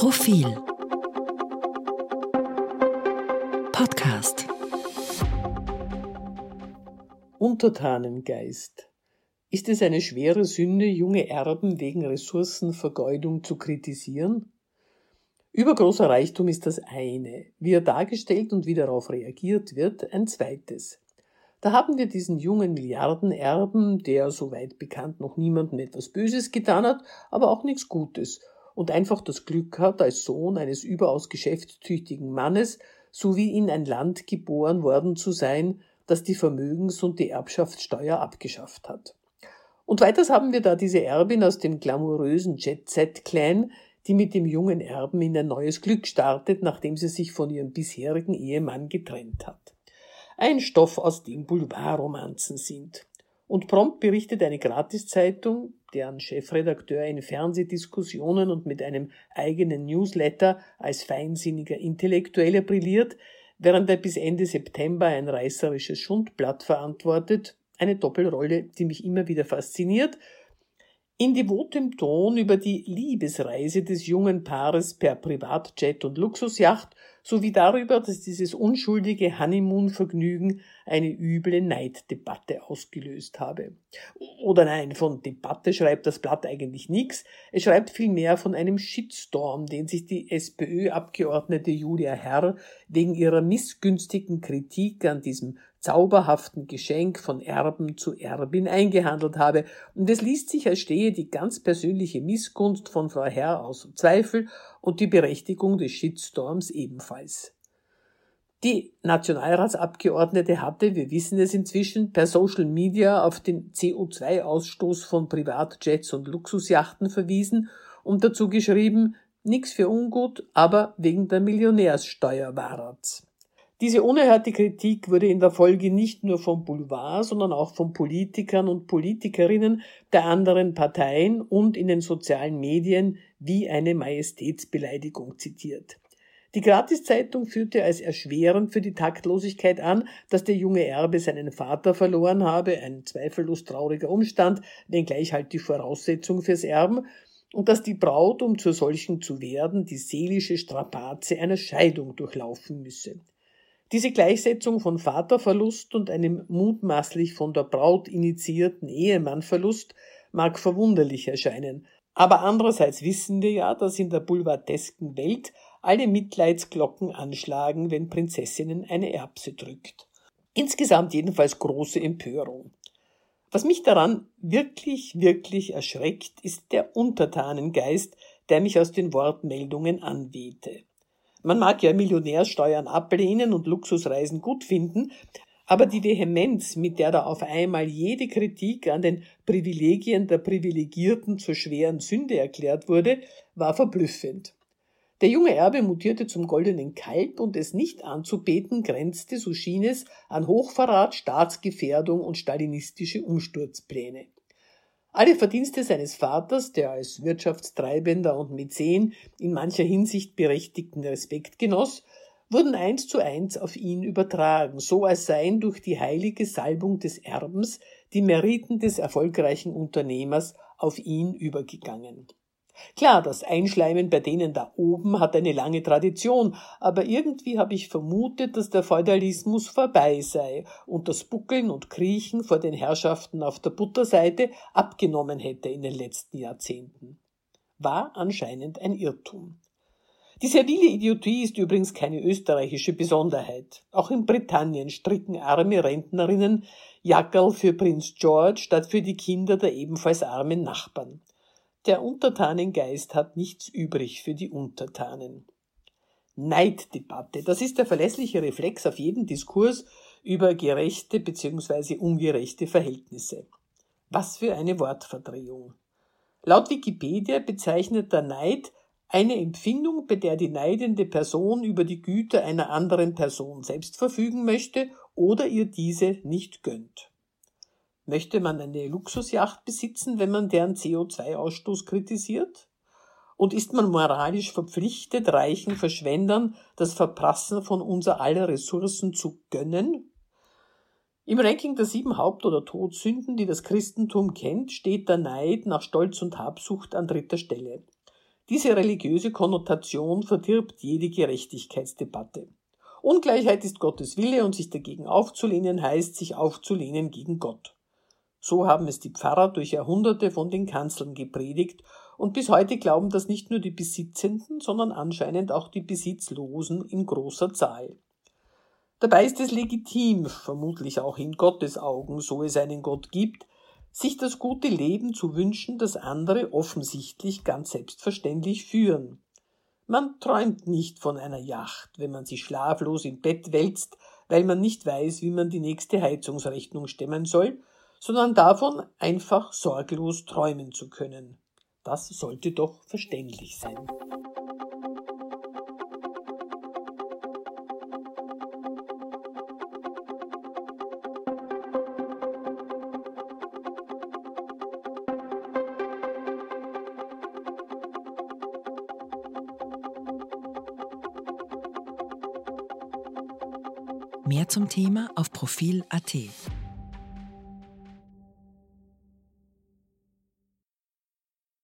Profil Podcast Untertanengeist. Ist es eine schwere Sünde, junge Erben wegen Ressourcenvergeudung zu kritisieren? Übergroßer Reichtum ist das eine, wie er dargestellt und wie darauf reagiert wird, ein zweites. Da haben wir diesen jungen Milliardenerben, der, soweit bekannt, noch niemandem etwas Böses getan hat, aber auch nichts Gutes und einfach das Glück hat, als Sohn eines überaus geschäftstüchtigen Mannes, so wie in ein Land geboren worden zu sein, das die Vermögens- und die Erbschaftssteuer abgeschafft hat. Und weiters haben wir da diese Erbin aus dem glamourösen Jet-Set-Clan, die mit dem jungen Erben in ein neues Glück startet, nachdem sie sich von ihrem bisherigen Ehemann getrennt hat ein Stoff, aus dem Boulevardromanzen sind. Und prompt berichtet eine Gratiszeitung, deren Chefredakteur in Fernsehdiskussionen und mit einem eigenen Newsletter als feinsinniger Intellektueller brilliert, während er bis Ende September ein reißerisches Schundblatt verantwortet, eine Doppelrolle, die mich immer wieder fasziniert, in devotem Ton über die Liebesreise des jungen Paares per Privatjet und Luxusjacht sowie darüber, dass dieses unschuldige Honeymoon-Vergnügen eine üble Neiddebatte ausgelöst habe. Oder nein, von Debatte schreibt das Blatt eigentlich nichts. Es schreibt vielmehr von einem Shitstorm, den sich die SPÖ-Abgeordnete Julia Herr wegen ihrer missgünstigen Kritik an diesem zauberhaften Geschenk von Erben zu Erbin eingehandelt habe, und es liest sich, als stehe die ganz persönliche Missgunst von Frau Herr außer Zweifel und die Berechtigung des Shitstorms ebenfalls. Die Nationalratsabgeordnete hatte, wir wissen es inzwischen, per Social Media auf den CO2-Ausstoß von Privatjets und Luxusjachten verwiesen und dazu geschrieben, nix für ungut, aber wegen der Millionärssteuer war's. Diese unerhörte Kritik wurde in der Folge nicht nur vom Boulevard, sondern auch von Politikern und Politikerinnen der anderen Parteien und in den sozialen Medien wie eine Majestätsbeleidigung zitiert. Die Gratiszeitung führte als erschwerend für die Taktlosigkeit an, dass der junge Erbe seinen Vater verloren habe, ein zweifellos trauriger Umstand, wenngleich halt die Voraussetzung fürs Erben, und dass die Braut, um zu solchen zu werden, die seelische Strapaze einer Scheidung durchlaufen müsse. Diese Gleichsetzung von Vaterverlust und einem mutmaßlich von der Braut initiierten Ehemannverlust mag verwunderlich erscheinen, aber andererseits wissen wir ja, dass in der boulevardesken Welt alle Mitleidsglocken anschlagen, wenn Prinzessinnen eine Erbse drückt. Insgesamt jedenfalls große Empörung. Was mich daran wirklich, wirklich erschreckt, ist der Untertanengeist, der mich aus den Wortmeldungen anwehte. Man mag ja Millionärsteuern ablehnen und Luxusreisen gut finden, aber die Vehemenz, mit der da auf einmal jede Kritik an den Privilegien der Privilegierten zur schweren Sünde erklärt wurde, war verblüffend. Der junge Erbe mutierte zum goldenen Kalb und es nicht anzubeten grenzte, so schien es, an Hochverrat, Staatsgefährdung und stalinistische Umsturzpläne. Alle Verdienste seines Vaters, der als Wirtschaftstreibender und Mäzen in mancher Hinsicht berechtigten Respekt genoss, wurden eins zu eins auf ihn übertragen, so als seien durch die heilige Salbung des Erbens die Meriten des erfolgreichen Unternehmers auf ihn übergegangen. Klar, das Einschleimen bei denen da oben hat eine lange Tradition, aber irgendwie habe ich vermutet, dass der Feudalismus vorbei sei und das Buckeln und Kriechen vor den Herrschaften auf der Butterseite abgenommen hätte in den letzten Jahrzehnten. War anscheinend ein Irrtum. Die servile Idiotie ist übrigens keine österreichische Besonderheit. Auch in Britannien stricken arme Rentnerinnen Jackerl für Prinz George statt für die Kinder der ebenfalls armen Nachbarn. Der Untertanengeist hat nichts übrig für die Untertanen. Neiddebatte, das ist der verlässliche Reflex auf jeden Diskurs über gerechte bzw. ungerechte Verhältnisse. Was für eine Wortverdrehung. Laut Wikipedia bezeichnet der Neid eine Empfindung, bei der die neidende Person über die Güter einer anderen Person selbst verfügen möchte oder ihr diese nicht gönnt. Möchte man eine Luxusjacht besitzen, wenn man deren CO2-Ausstoß kritisiert? Und ist man moralisch verpflichtet, reichen Verschwendern das Verprassen von unser aller Ressourcen zu gönnen? Im Ranking der sieben Haupt- oder Todsünden, die das Christentum kennt, steht der Neid nach Stolz und Habsucht an dritter Stelle. Diese religiöse Konnotation verdirbt jede Gerechtigkeitsdebatte. Ungleichheit ist Gottes Wille und sich dagegen aufzulehnen heißt, sich aufzulehnen gegen Gott. So haben es die Pfarrer durch Jahrhunderte von den Kanzeln gepredigt und bis heute glauben das nicht nur die Besitzenden, sondern anscheinend auch die Besitzlosen in großer Zahl. Dabei ist es legitim, vermutlich auch in Gottes Augen, so es einen Gott gibt, sich das gute Leben zu wünschen, das andere offensichtlich ganz selbstverständlich führen. Man träumt nicht von einer Yacht, wenn man sich schlaflos im Bett wälzt, weil man nicht weiß, wie man die nächste Heizungsrechnung stemmen soll, sondern davon, einfach sorglos träumen zu können. Das sollte doch verständlich sein. Mehr zum Thema auf Profil.at.